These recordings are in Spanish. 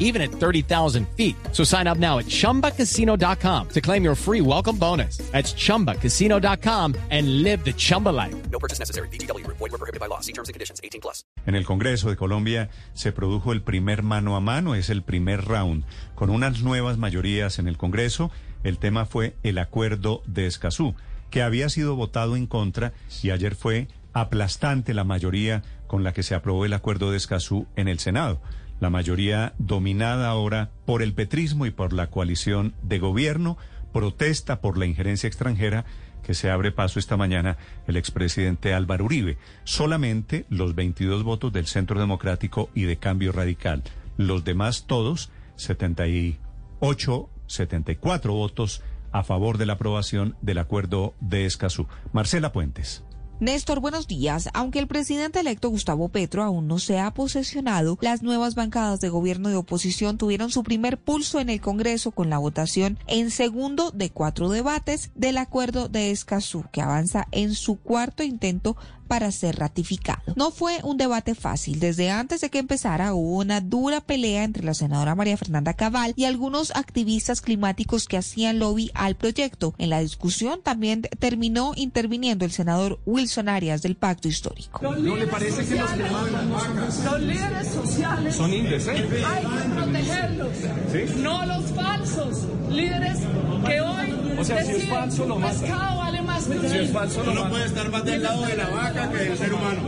even at 30,000 feet. So sign up now at chumbacasino.com to claim your free welcome bonus. That's chumbacasino.com and live the Chumba life. No purchase necessary. BGW. Void were prohibited by law. See terms and conditions. 18 plus. En el Congreso de Colombia se produjo el primer mano a mano, es el primer round, con unas nuevas mayorías en el Congreso. El tema fue el acuerdo de Escazú, que había sido votado en contra y ayer fue aplastante la mayoría con la que se aprobó el acuerdo de Escazú en el Senado. La mayoría dominada ahora por el petrismo y por la coalición de gobierno protesta por la injerencia extranjera que se abre paso esta mañana el expresidente Álvaro Uribe. Solamente los 22 votos del Centro Democrático y de Cambio Radical. Los demás todos, 78, 74 votos a favor de la aprobación del acuerdo de Escazú. Marcela Puentes. Néstor, buenos días. Aunque el presidente electo Gustavo Petro aún no se ha posesionado, las nuevas bancadas de gobierno y oposición tuvieron su primer pulso en el Congreso con la votación en segundo de cuatro debates del acuerdo de Escazú, que avanza en su cuarto intento para ser ratificado. No fue un debate fácil. Desde antes de que empezara hubo una dura pelea entre la senadora María Fernanda Cabal y algunos activistas climáticos que hacían lobby al proyecto. En la discusión también terminó interviniendo el senador Wilson Arias del Pacto Histórico. ¿No le parece que los, los líderes sociales son indecentes? Hay que protegerlos, ¿Sí? no los falsos líderes que hoy O sea, si es deciden falso, lo un matan. pescado vale más que un Si es hijo. falso, lo No puede estar más del lado de la vaca que del ser humano.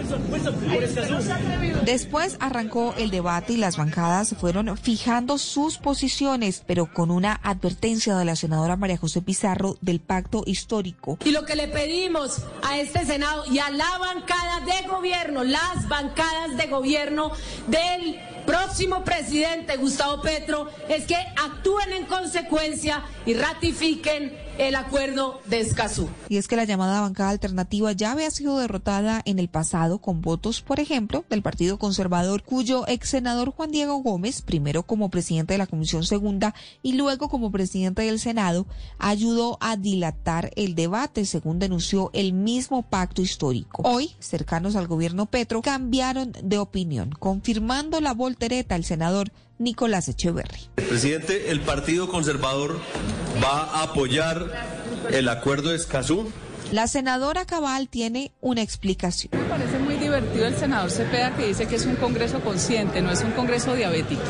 Después arrancó el debate y las bancadas fueron fijando sus posiciones, pero con una advertencia de la senadora María José Pizarro del pacto histórico. Y lo que le pedimos a este Senado y a la bancada de gobierno, las bancadas de gobierno del próximo presidente Gustavo Petro, es que actúen en consecuencia y ratifiquen el acuerdo de Escazú. Y es que la llamada bancada alternativa ya había sido derrotada en el pasado con votos, por ejemplo, del Partido Conservador, cuyo ex senador Juan Diego Gómez, primero como presidente de la Comisión Segunda y luego como presidente del Senado, ayudó a dilatar el debate, según denunció el mismo pacto histórico. Hoy, cercanos al gobierno Petro, cambiaron de opinión, confirmando la voltereta al senador Nicolás Echeverry. Presidente, el Partido Conservador va a apoyar el acuerdo de Escazú. La senadora Cabal tiene una explicación. Me parece muy divertido el senador Cepeda que dice que es un congreso consciente, no es un congreso diabético.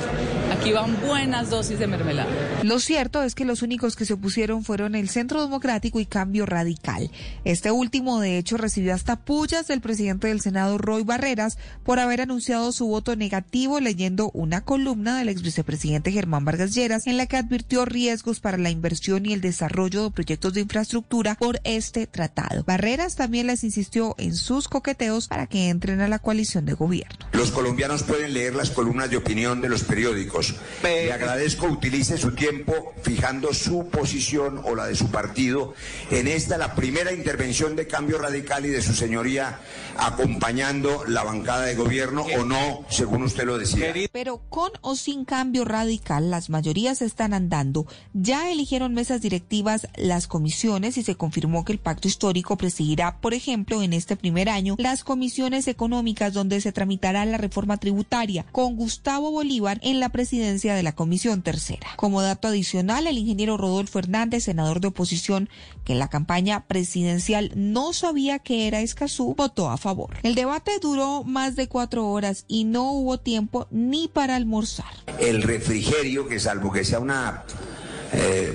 Aquí van buenas dosis de mermelada. Lo cierto es que los únicos que se opusieron fueron el Centro Democrático y Cambio Radical. Este último, de hecho, recibió hasta pullas del presidente del Senado, Roy Barreras, por haber anunciado su voto negativo leyendo una columna del ex vicepresidente Germán Vargas Lleras en la que advirtió riesgos para la inversión y el desarrollo de proyectos de infraestructura por este tratado. Barreras también les insistió en sus coqueteos para que entren a la coalición de gobierno. Los colombianos pueden leer las columnas de opinión de los periódicos. Le agradezco utilice su tiempo fijando su posición o la de su partido en esta, la primera intervención de cambio radical y de su señoría acompañando la bancada de gobierno o no, según usted lo decía. Pero con o sin cambio radical, las mayorías están andando. Ya eligieron mesas directivas las comisiones y se confirmó que el pacto histórico presidirá, por ejemplo, en este primer año, las comisiones económicas donde se tramitará la reforma tributaria, con Gustavo Bolívar en la presidencia de la Comisión Tercera. Como dato adicional, el ingeniero Rodolfo Hernández, senador de oposición, que en la campaña presidencial no sabía que era Escazú, votó a favor. El debate duró más de cuatro horas y no hubo tiempo ni para almorzar. El refrigerio, que salvo que sea un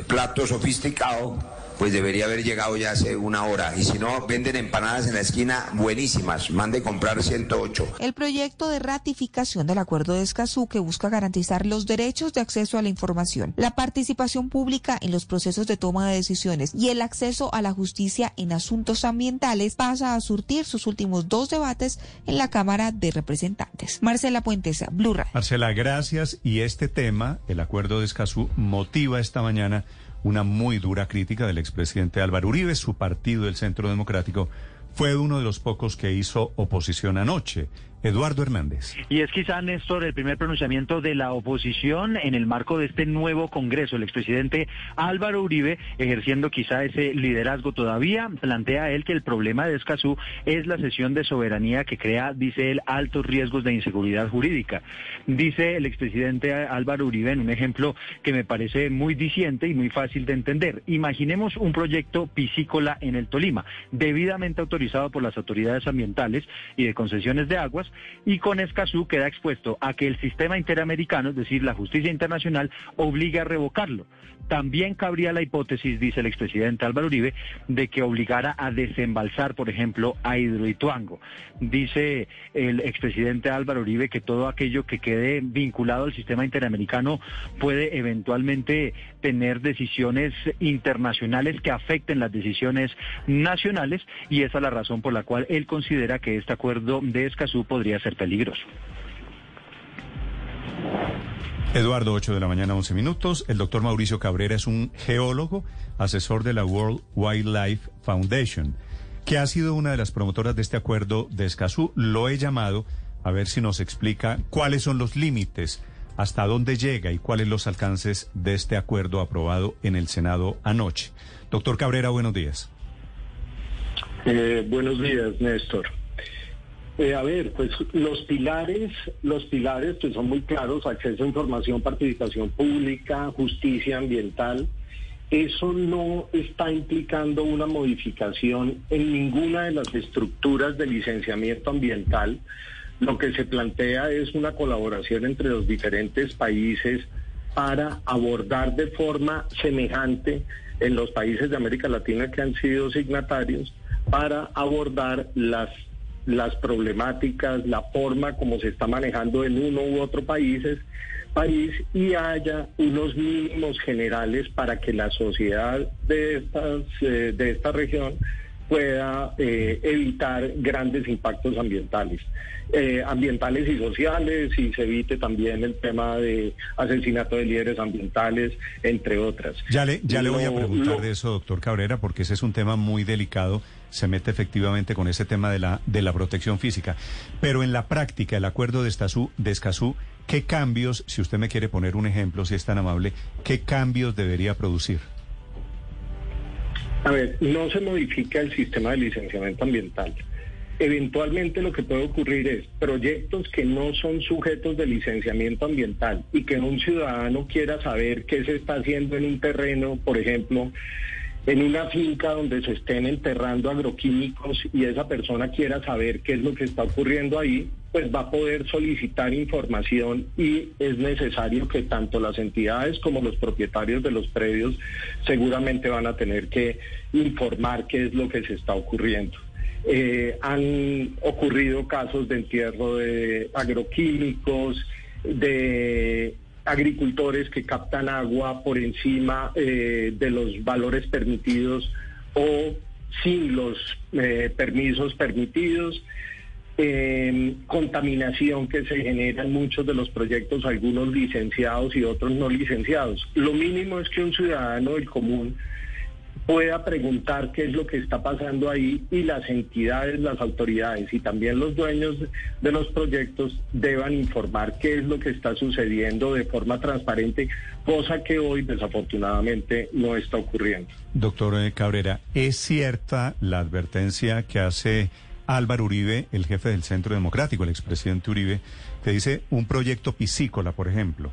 plato sofisticado, pues debería haber llegado ya hace una hora. Y si no, venden empanadas en la esquina buenísimas. Mande comprar 108. El proyecto de ratificación del acuerdo de Escazú que busca garantizar los derechos de acceso a la información, la participación pública en los procesos de toma de decisiones y el acceso a la justicia en asuntos ambientales pasa a surtir sus últimos dos debates en la Cámara de Representantes. Marcela Puentes, Blue Radio. Marcela, gracias. Y este tema, el acuerdo de Escazú, motiva esta mañana una muy dura crítica del expresidente Álvaro Uribe. Su partido, el Centro Democrático, fue uno de los pocos que hizo oposición anoche. Eduardo Hernández. Y es quizá, Néstor, el primer pronunciamiento de la oposición en el marco de este nuevo Congreso. El expresidente Álvaro Uribe, ejerciendo quizá ese liderazgo todavía, plantea él que el problema de Escazú es la cesión de soberanía que crea, dice él, altos riesgos de inseguridad jurídica. Dice el expresidente Álvaro Uribe en un ejemplo que me parece muy diciente y muy fácil de entender. Imaginemos un proyecto piscícola en el Tolima, debidamente autorizado por las autoridades ambientales y de concesiones de aguas, y con Escazú queda expuesto a que el sistema interamericano, es decir, la justicia internacional, obligue a revocarlo. También cabría la hipótesis, dice el expresidente Álvaro Uribe, de que obligara a desembalsar, por ejemplo, a Hidroituango. Dice el expresidente Álvaro Uribe que todo aquello que quede vinculado al sistema interamericano puede eventualmente tener decisiones internacionales que afecten las decisiones nacionales y esa es la razón por la cual él considera que este acuerdo de Escazú podría ser peligroso. Eduardo, 8 de la mañana, 11 minutos. El doctor Mauricio Cabrera es un geólogo, asesor de la World Wildlife Foundation, que ha sido una de las promotoras de este acuerdo de Escazú. Lo he llamado a ver si nos explica cuáles son los límites, hasta dónde llega y cuáles los alcances de este acuerdo aprobado en el Senado anoche. Doctor Cabrera, buenos días. Eh, buenos días, Néstor. Eh, a ver, pues los pilares, los pilares pues son muy claros, acceso a información, participación pública, justicia ambiental. Eso no está implicando una modificación en ninguna de las estructuras de licenciamiento ambiental. Lo que se plantea es una colaboración entre los diferentes países para abordar de forma semejante en los países de América Latina que han sido signatarios para abordar las las problemáticas, la forma como se está manejando en uno u otro países, país y haya unos mínimos generales para que la sociedad de, estas, eh, de esta región pueda eh, evitar grandes impactos ambientales, eh, ambientales y sociales, y se evite también el tema de asesinato de líderes ambientales, entre otras. Ya le, ya le voy a preguntar de eso, doctor Cabrera, porque ese es un tema muy delicado, se mete efectivamente con ese tema de la, de la protección física. Pero en la práctica, el acuerdo de, Escazú, de Escazú, ¿qué cambios, si usted me quiere poner un ejemplo, si es tan amable, qué cambios debería producir? A ver, no se modifica el sistema de licenciamiento ambiental. Eventualmente lo que puede ocurrir es proyectos que no son sujetos de licenciamiento ambiental y que un ciudadano quiera saber qué se está haciendo en un terreno, por ejemplo, en una finca donde se estén enterrando agroquímicos y esa persona quiera saber qué es lo que está ocurriendo ahí, pues va a poder solicitar información y es necesario que tanto las entidades como los propietarios de los predios seguramente van a tener que informar qué es lo que se está ocurriendo. Eh, han ocurrido casos de entierro de agroquímicos, de agricultores que captan agua por encima eh, de los valores permitidos o sin los eh, permisos permitidos. Eh, contaminación que se genera en muchos de los proyectos, algunos licenciados y otros no licenciados. Lo mínimo es que un ciudadano del común pueda preguntar qué es lo que está pasando ahí y las entidades, las autoridades y también los dueños de los proyectos deban informar qué es lo que está sucediendo de forma transparente, cosa que hoy desafortunadamente no está ocurriendo. Doctor eh, Cabrera, ¿es cierta la advertencia que hace Álvaro Uribe, el jefe del Centro Democrático, el expresidente Uribe, que dice un proyecto piscícola, por ejemplo,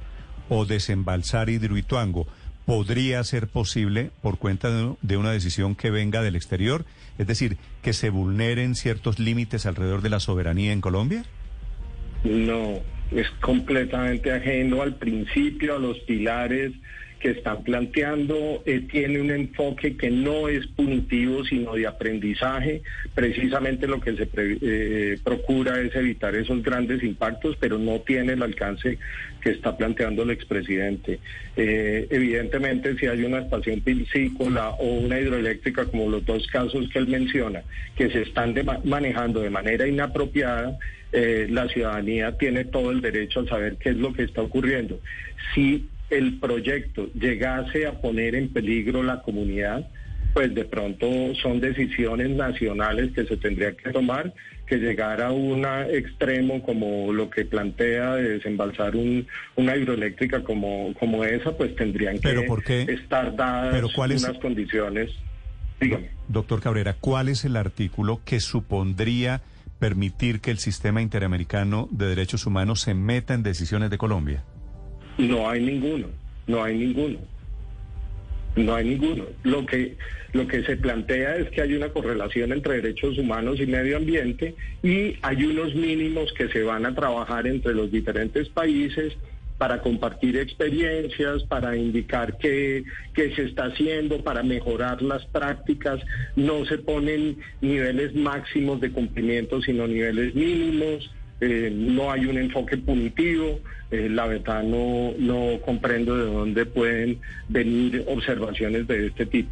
o desembalsar Hidroituango? podría ser posible por cuenta de una decisión que venga del exterior? Es decir, que se vulneren ciertos límites alrededor de la soberanía en Colombia? No, es completamente ajeno al principio, a los pilares que están planteando eh, tiene un enfoque que no es punitivo, sino de aprendizaje. Precisamente lo que se eh, procura es evitar esos grandes impactos, pero no tiene el alcance que está planteando el expresidente. Eh, evidentemente, si hay una estación piscícola o una hidroeléctrica, como los dos casos que él menciona, que se están manejando de manera inapropiada, la ciudadanía tiene todo el derecho a saber qué es lo que está ocurriendo. Si el proyecto llegase a poner en peligro la comunidad, pues de pronto son decisiones nacionales que se tendrían que tomar que llegar a un extremo como lo que plantea de desembalsar un, una hidroeléctrica como, como esa, pues tendrían que ¿Pero por qué? estar dadas ¿Pero cuál es- unas condiciones. Dígame. Doctor Cabrera, ¿cuál es el artículo que supondría permitir que el sistema interamericano de derechos humanos se meta en decisiones de Colombia? No hay ninguno, no hay ninguno. No hay ninguno. Lo que, lo que se plantea es que hay una correlación entre derechos humanos y medio ambiente y hay unos mínimos que se van a trabajar entre los diferentes países para compartir experiencias, para indicar qué, qué se está haciendo, para mejorar las prácticas. No se ponen niveles máximos de cumplimiento, sino niveles mínimos. Eh, no hay un enfoque punitivo. Eh, la verdad no, no comprendo de dónde pueden venir observaciones de este tipo.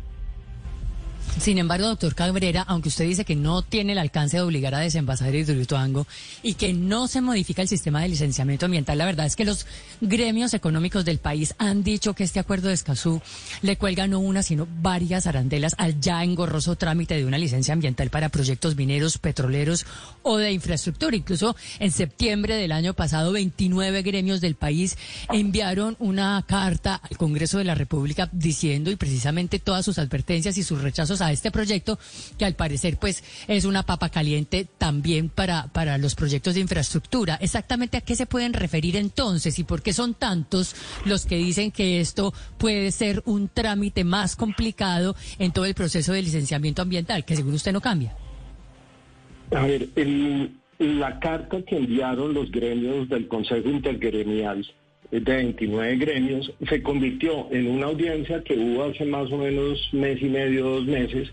Sin embargo, doctor Cabrera, aunque usted dice que no tiene el alcance de obligar a desenvasar Hidroituango y que no se modifica el sistema de licenciamiento ambiental, la verdad es que los gremios económicos del país han dicho que este acuerdo de Escazú le cuelga no una, sino varias arandelas al ya engorroso trámite de una licencia ambiental para proyectos mineros, petroleros o de infraestructura. Incluso en septiembre del año pasado, 29 gremios del país enviaron una carta al Congreso de la República diciendo y precisamente todas sus advertencias y sus rechazos a este proyecto, que al parecer pues es una papa caliente también para, para los proyectos de infraestructura. Exactamente a qué se pueden referir entonces y por qué son tantos los que dicen que esto puede ser un trámite más complicado en todo el proceso de licenciamiento ambiental, que seguro usted no cambia. A ver, la carta que enviaron los gremios del Consejo Intergremial de 29 gremios se convirtió en una audiencia que hubo hace más o menos mes y medio, dos meses,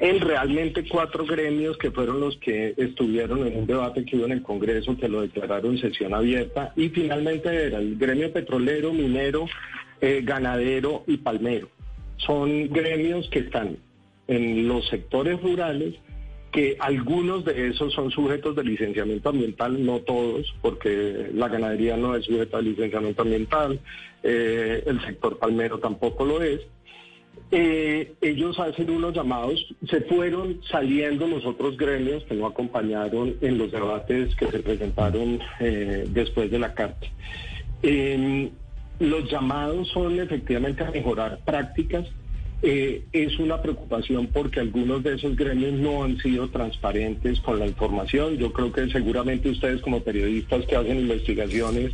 en realmente cuatro gremios que fueron los que estuvieron en un debate que hubo en el Congreso, que lo declararon sesión abierta, y finalmente era el gremio petrolero, minero, eh, ganadero y palmero. Son gremios que están en los sectores rurales que algunos de esos son sujetos de licenciamiento ambiental, no todos, porque la ganadería no es sujeta de licenciamiento ambiental, eh, el sector palmero tampoco lo es. Eh, ellos hacen unos llamados, se fueron saliendo los otros gremios que no acompañaron en los debates que se presentaron eh, después de la carta. Los llamados son efectivamente a mejorar prácticas, eh, es una preocupación porque algunos de esos gremios no han sido transparentes con la información. Yo creo que seguramente ustedes como periodistas que hacen investigaciones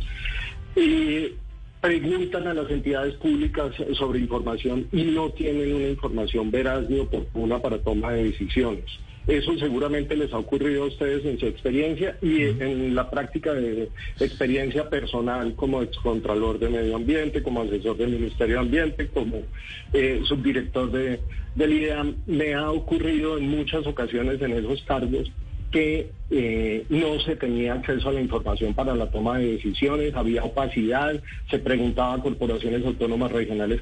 eh, preguntan a las entidades públicas sobre información y no tienen una información veraz ni oportuna para toma de decisiones. Eso seguramente les ha ocurrido a ustedes en su experiencia y en la práctica de experiencia personal como excontralor de medio ambiente, como asesor del Ministerio de Ambiente, como eh, subdirector de, del IDEAM. Me ha ocurrido en muchas ocasiones en esos cargos que eh, no se tenía acceso a la información para la toma de decisiones, había opacidad, se preguntaba a corporaciones autónomas regionales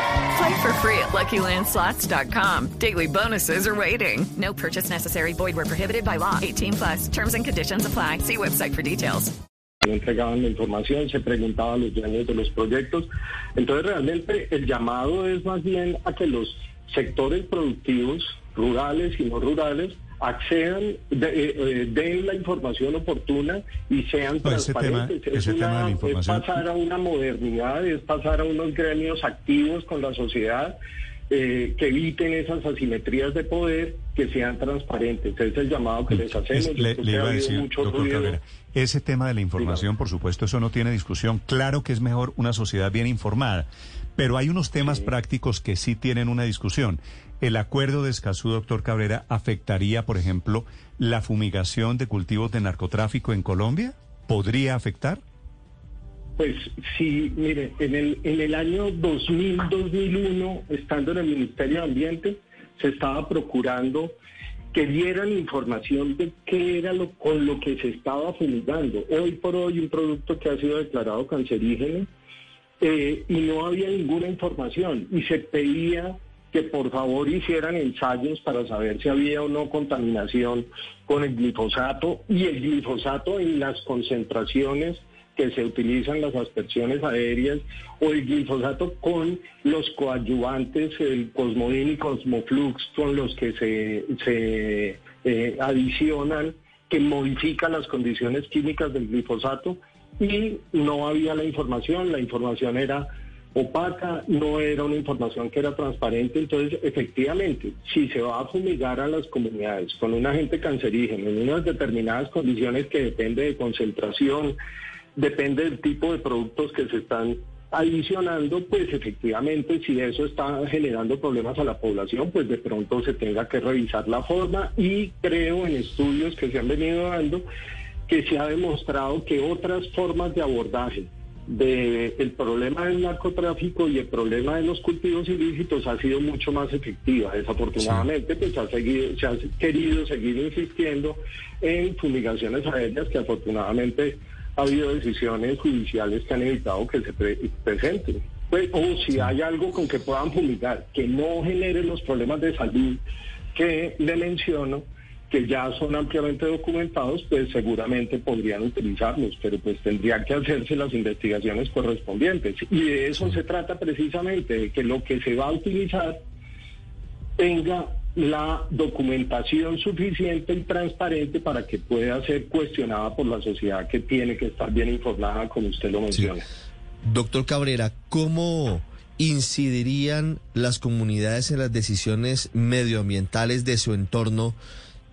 Play for free at LuckyLandSlots.com. Daily bonuses are waiting. No purchase necessary. Void where prohibited by law. 18 plus. Terms and conditions apply. See website for details. entregaban la información, se preguntaba a los dueños de los proyectos. Entonces realmente el llamado es más bien a que los sectores productivos, rurales y no rurales, accedan, de, eh, eh, den la información oportuna y sean No, ese tema- transparentes. es, tema de una- es pasar a una modernidad, es pasar a unos gremios activos con la sociedad. eh, que eviten esas asimetrías de poder, que sean transparentes. Ese es el llamado que les hacemos. Es- le, iba a decir, doctor. Cabrera, ese tema de la información, por supuesto, eso no tiene discusión. Claro que es mejor una sociedad bien informada, pero hay unos temas prácticos que sí tienen una discusión. ¿El acuerdo de Escazú, doctor Cabrera, afectaría, por ejemplo, la fumigación de cultivos de narcotráfico en Colombia? ¿Podría afectar? Pues sí, mire, en el, en el año 2000-2001, estando en el Ministerio de Ambiente, se estaba procurando que dieran información de qué era lo con lo que se estaba fumigando. Hoy por hoy un producto que ha sido declarado cancerígeno eh, y no había ninguna información y se pedía que por favor hicieran ensayos para saber si había o no contaminación con el glifosato y el glifosato en las concentraciones que se utilizan las aspersiones aéreas o el glifosato con los coadyuvantes, el cosmodín y cosmoflux, con los que se, se eh, adicionan, que modifican las condiciones químicas del glifosato y no había la información, la información era opaca, no era una información que era transparente, entonces efectivamente, si se va a fumigar a las comunidades con un agente cancerígeno en unas determinadas condiciones que depende de concentración, depende del tipo de productos que se están adicionando, pues efectivamente si eso está generando problemas a la población, pues de pronto se tenga que revisar la forma. Y creo en estudios que se han venido dando que se ha demostrado que otras formas de abordaje del problema del narcotráfico y el problema de los cultivos ilícitos ha sido mucho más efectiva. Desafortunadamente, pues ha seguido, se ha querido seguir insistiendo en fumigaciones aéreas que afortunadamente ha habido decisiones judiciales que han evitado que se presenten. Pues, o si hay algo con que puedan fumigar que no genere los problemas de salud que le menciono, que ya son ampliamente documentados, pues seguramente podrían utilizarlos, pero pues tendrían que hacerse las investigaciones correspondientes. Y de eso se trata precisamente, de que lo que se va a utilizar tenga la documentación suficiente y transparente para que pueda ser cuestionada por la sociedad que tiene que estar bien informada, como usted lo menciona. Doctor Cabrera, ¿cómo incidirían las comunidades en las decisiones medioambientales de su entorno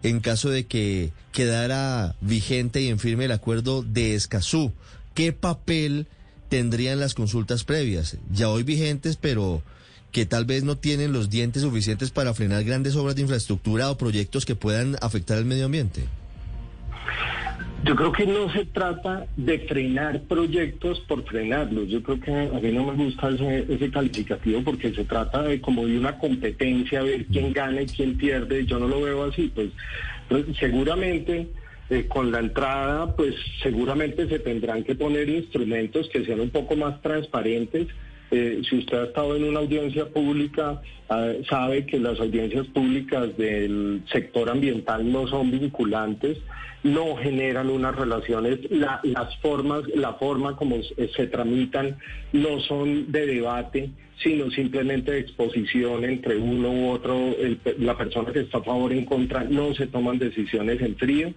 en caso de que quedara vigente y en firme el acuerdo de Escazú? ¿Qué papel tendrían las consultas previas? Ya hoy vigentes, pero que tal vez no tienen los dientes suficientes para frenar grandes obras de infraestructura o proyectos que puedan afectar al medio ambiente? Yo creo que no se trata de frenar proyectos por frenarlos. Yo creo que a mí no me gusta ese, calificativo porque se trata de como de una competencia, ver quién gana y quién pierde. Yo no lo veo así. Pues, pues seguramente eh, con la entrada, pues seguramente se tendrán que poner instrumentos que sean un poco más transparentes eh, si usted ha estado en una audiencia pública, ah, sabe que las audiencias públicas del sector ambiental no son vinculantes, no generan unas relaciones, las formas, la forma como se, tramitan no son de debate, sino simplemente de exposición entre uno u otro, la persona que está a favor o en contra, no se toman decisiones en frío.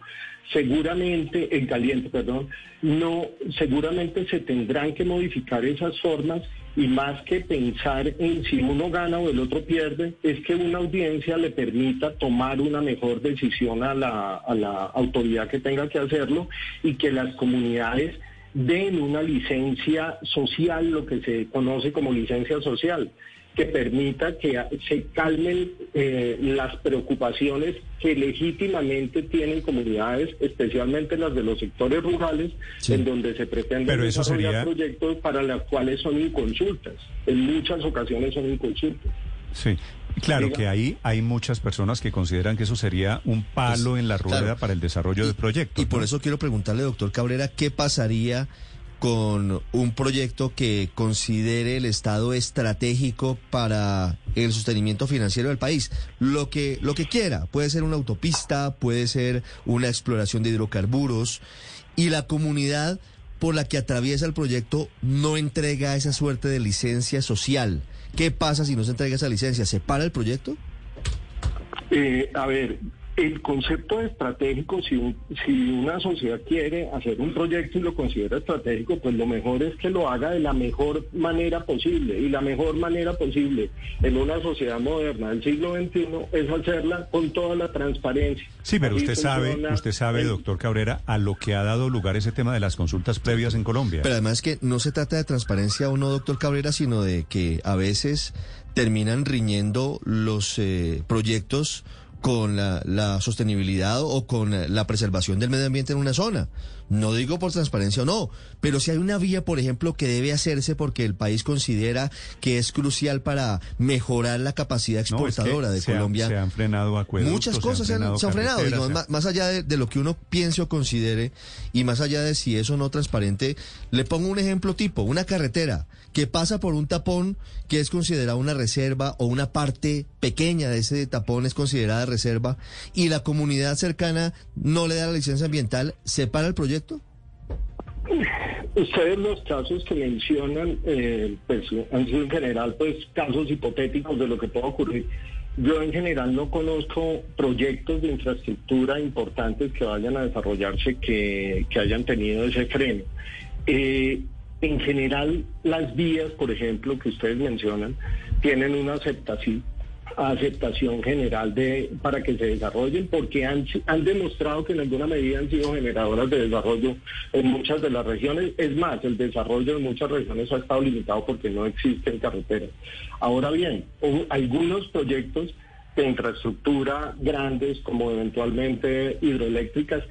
Seguramente, en caliente, perdón, no, seguramente se tendrán que modificar esas formas y más que pensar en si uno gana o el otro pierde, es que una audiencia le permita tomar una mejor decisión a la, a la autoridad que tenga que hacerlo y que las comunidades den una licencia social, lo que se conoce como licencia social que permita que se calmen eh, las preocupaciones que legítimamente tienen comunidades, especialmente las de los sectores rurales, en donde se pretenden desarrollar proyectos para los cuales son inconsultas. En muchas ocasiones son inconsultas. Sí. Claro que ahí hay muchas personas que consideran que eso sería un palo en la rueda para el desarrollo del proyecto. Y por eso quiero preguntarle, doctor Cabrera, ¿qué pasaría con un proyecto que considere el Estado estratégico para el sostenimiento financiero del país. Lo que, lo que quiera, puede ser una autopista, puede ser una exploración de hidrocarburos, y la comunidad por la que atraviesa el proyecto no entrega esa suerte de licencia social. ¿Qué pasa si no se entrega esa licencia? ¿Se para el proyecto? Eh, a ver, el concepto estratégico, si, si una sociedad quiere hacer un proyecto y lo considera estratégico, pues lo mejor es que lo haga de la mejor manera posible. Y la mejor manera posible en una sociedad moderna del siglo XXI es hacerla con toda la transparencia. Sí, pero usted sabe, usted sabe, doctor Cabrera, a lo que ha dado lugar ese tema de las consultas previas en Colombia. Pero además que no se trata de transparencia o no, doctor Cabrera, sino de que a veces terminan riñendo los eh, proyectos con la, la, sostenibilidad o con la preservación del medio ambiente en una zona. No digo por transparencia o no, pero si hay una vía, por ejemplo, que debe hacerse porque el país considera que es crucial para mejorar la capacidad exportadora no, de se Colombia. Han, se han frenado acueductos. Muchas cosas se han frenado. Se han se más, más allá de, de lo que uno piense o considere y más allá de si es o no transparente, le pongo un ejemplo tipo, una carretera que pasa por un tapón que es considerado una reserva o una parte pequeña de ese tapón es considerada reserva y la comunidad cercana no le da la licencia ambiental, ¿se para el proyecto? Ustedes los casos que mencionan, eh, pues han sido en general pues casos hipotéticos de lo que puede ocurrir. Yo en general no conozco proyectos de infraestructura importantes que vayan a desarrollarse que, que hayan tenido ese freno. Eh, en general, las vías, por ejemplo, que ustedes mencionan, tienen una aceptación aceptación general de para que se desarrollen porque han, han demostrado que en alguna medida han sido generadoras de desarrollo en muchas de las regiones. Es más, el desarrollo en muchas regiones ha estado limitado porque no existen carreteras. Ahora bien, algunos proyectos de infraestructura grandes como eventualmente hidroeléctricas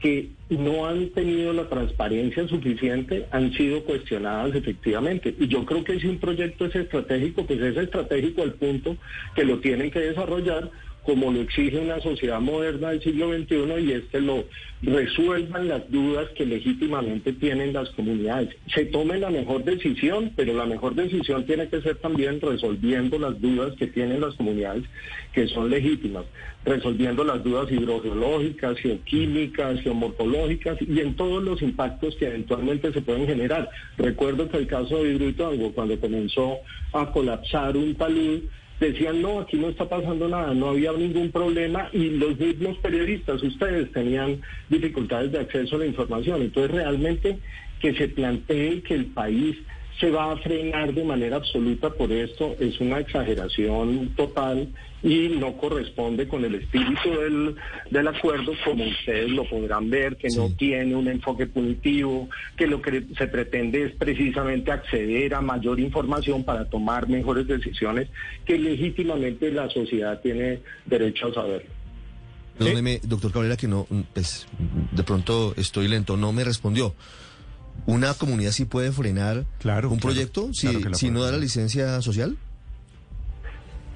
que no han tenido la transparencia suficiente han sido cuestionadas efectivamente. Y yo creo que si un proyecto es estratégico, pues es estratégico al punto que lo tienen que desarrollar como lo exige una sociedad moderna del siglo XXI y es que lo resuelvan las dudas que legítimamente tienen las comunidades. Se tome la mejor decisión, pero la mejor decisión tiene que ser también resolviendo las dudas que tienen las comunidades que son legítimas, resolviendo las dudas hidrogeológicas, geoquímicas, geomorfológicas y en todos los impactos que eventualmente se pueden generar. Recuerdo que el caso de Hidroituango, cuando comenzó a colapsar un talud, decían, no, aquí no está pasando nada, no había ningún problema y los mismos periodistas, ustedes tenían dificultades de acceso a la información. Entonces, realmente que se plantee que el país se va a frenar de manera absoluta por esto es una exageración total y no corresponde con el espíritu del, del acuerdo, como ustedes lo podrán ver, que no tiene un enfoque punitivo, que lo que se pretende es precisamente acceder a mayor información para tomar mejores decisiones que legítimamente la sociedad tiene derecho a saber. Perdóneme, doctor Cabrera, que no, pues, de pronto estoy lento, no me respondió. ¿Una comunidad sí puede frenar un proyecto si, claro si no da la licencia social?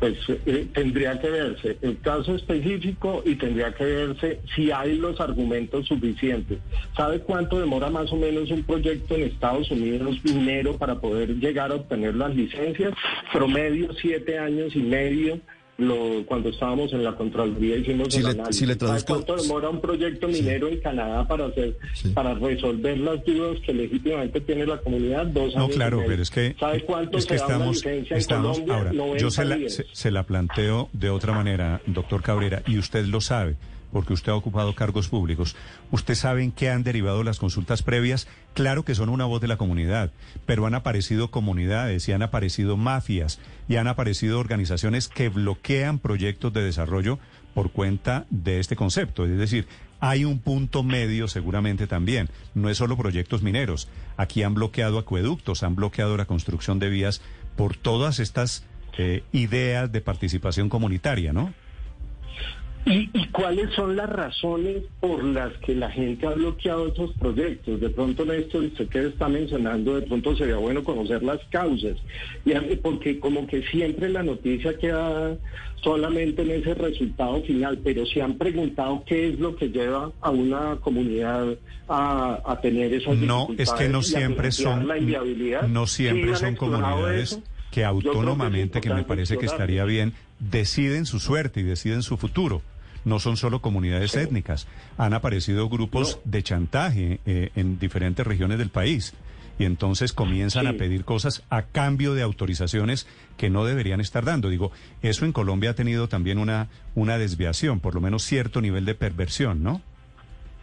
Pues eh, tendría que verse el caso específico y tendría que verse si hay los argumentos suficientes. ¿Sabe cuánto demora más o menos un proyecto en Estados Unidos minero para poder llegar a obtener las licencias? Promedio siete años y medio. Lo, cuando estábamos en la Contraloría hicimos Si el le- análisis. si le ¿Sabe traduzco- cuánto demora un proyecto minero en Canadá para hacer para resolver las dudas que legítimamente tiene la comunidad? Dos No, años claro, pero es que, ¿Sabe cuánto es que se da una estamos, en estamos Colombia? ahora, 90 yo se la, se, se la planteo de otra manera, doctor Cabrera, y usted lo sabe, porque usted ha ocupado cargos públicos. Usted sabe en qué han derivado las consultas previas. Claro que son una voz de la comunidad, pero han aparecido comunidades y han aparecido mafias y han aparecido organizaciones que bloquean proyectos de desarrollo por cuenta de este concepto. Es decir, hay un punto medio seguramente también. No es solo proyectos mineros. Aquí han bloqueado acueductos, han bloqueado la construcción de vías por todas estas eh, ideas de participación comunitaria, ¿no? ¿Y, y cuáles son las razones por las que la gente ha bloqueado esos proyectos? De pronto, Néstor, usted que está mencionando, de pronto sería bueno conocer las causas. Porque como que siempre la noticia queda solamente en ese resultado final, pero se han preguntado qué es lo que lleva a una comunidad a, a tener esas No, es que no siempre son, la inviabilidad. no ¿Sí siempre son comunidades eso? que autónomamente, que me parece que estaría bien, deciden su suerte y deciden su futuro. No son solo comunidades étnicas. Han aparecido grupos de chantaje eh, en diferentes regiones del país. Y entonces comienzan a pedir cosas a cambio de autorizaciones que no deberían estar dando. Digo, eso en Colombia ha tenido también una, una desviación, por lo menos cierto nivel de perversión, ¿no?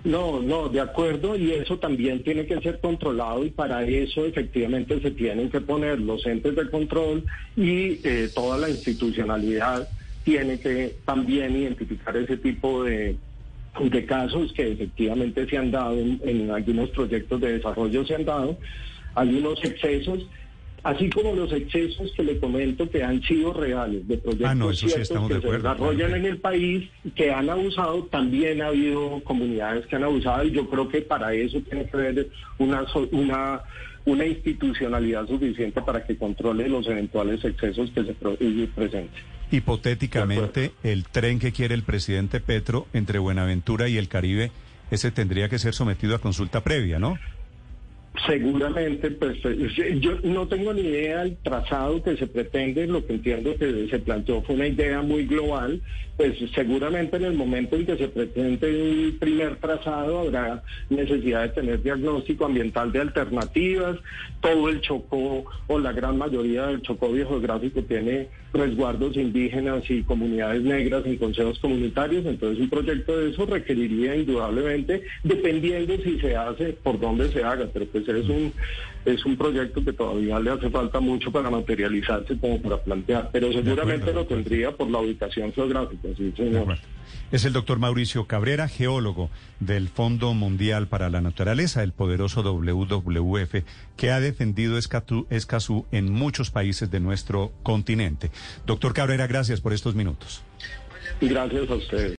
No, no, de acuerdo, y eso también tiene que ser controlado y para eso efectivamente se tienen que poner los entes de control y eh, toda la institucionalidad tiene que también identificar ese tipo de, de casos que efectivamente se han dado en, en algunos proyectos de desarrollo, se han dado algunos excesos así como los excesos que le comento que han sido reales de proyectos Ah, no, eso sí ciertos que de se desarrollan claro. en el país que han abusado, también ha habido comunidades que han abusado y yo creo que para eso tiene que haber una una una institucionalidad suficiente para que controle los eventuales excesos que se presenten. Hipotéticamente, el tren que quiere el presidente Petro entre Buenaventura y el Caribe, ese tendría que ser sometido a consulta previa, ¿no? Seguramente, pues eh, yo no tengo ni idea del trazado que se pretende, lo que entiendo que se planteó fue una idea muy global, pues seguramente en el momento en que se pretende el primer trazado habrá necesidad de tener diagnóstico ambiental de alternativas, todo el Chocó o la gran mayoría del Chocó geográfico tiene resguardos indígenas y comunidades negras en consejos comunitarios, entonces un proyecto de eso requeriría indudablemente, dependiendo si se hace, por dónde se haga, pero pues es un es un proyecto que todavía le hace falta mucho para materializarse como para plantear, pero seguramente lo tendría por la ubicación geográfica, sí señor. Es el doctor Mauricio Cabrera, geólogo del Fondo Mundial para la Naturaleza, el poderoso WWF, que ha defendido Escazú en muchos países de nuestro continente. Doctor Cabrera, gracias por estos minutos. Gracias a ustedes.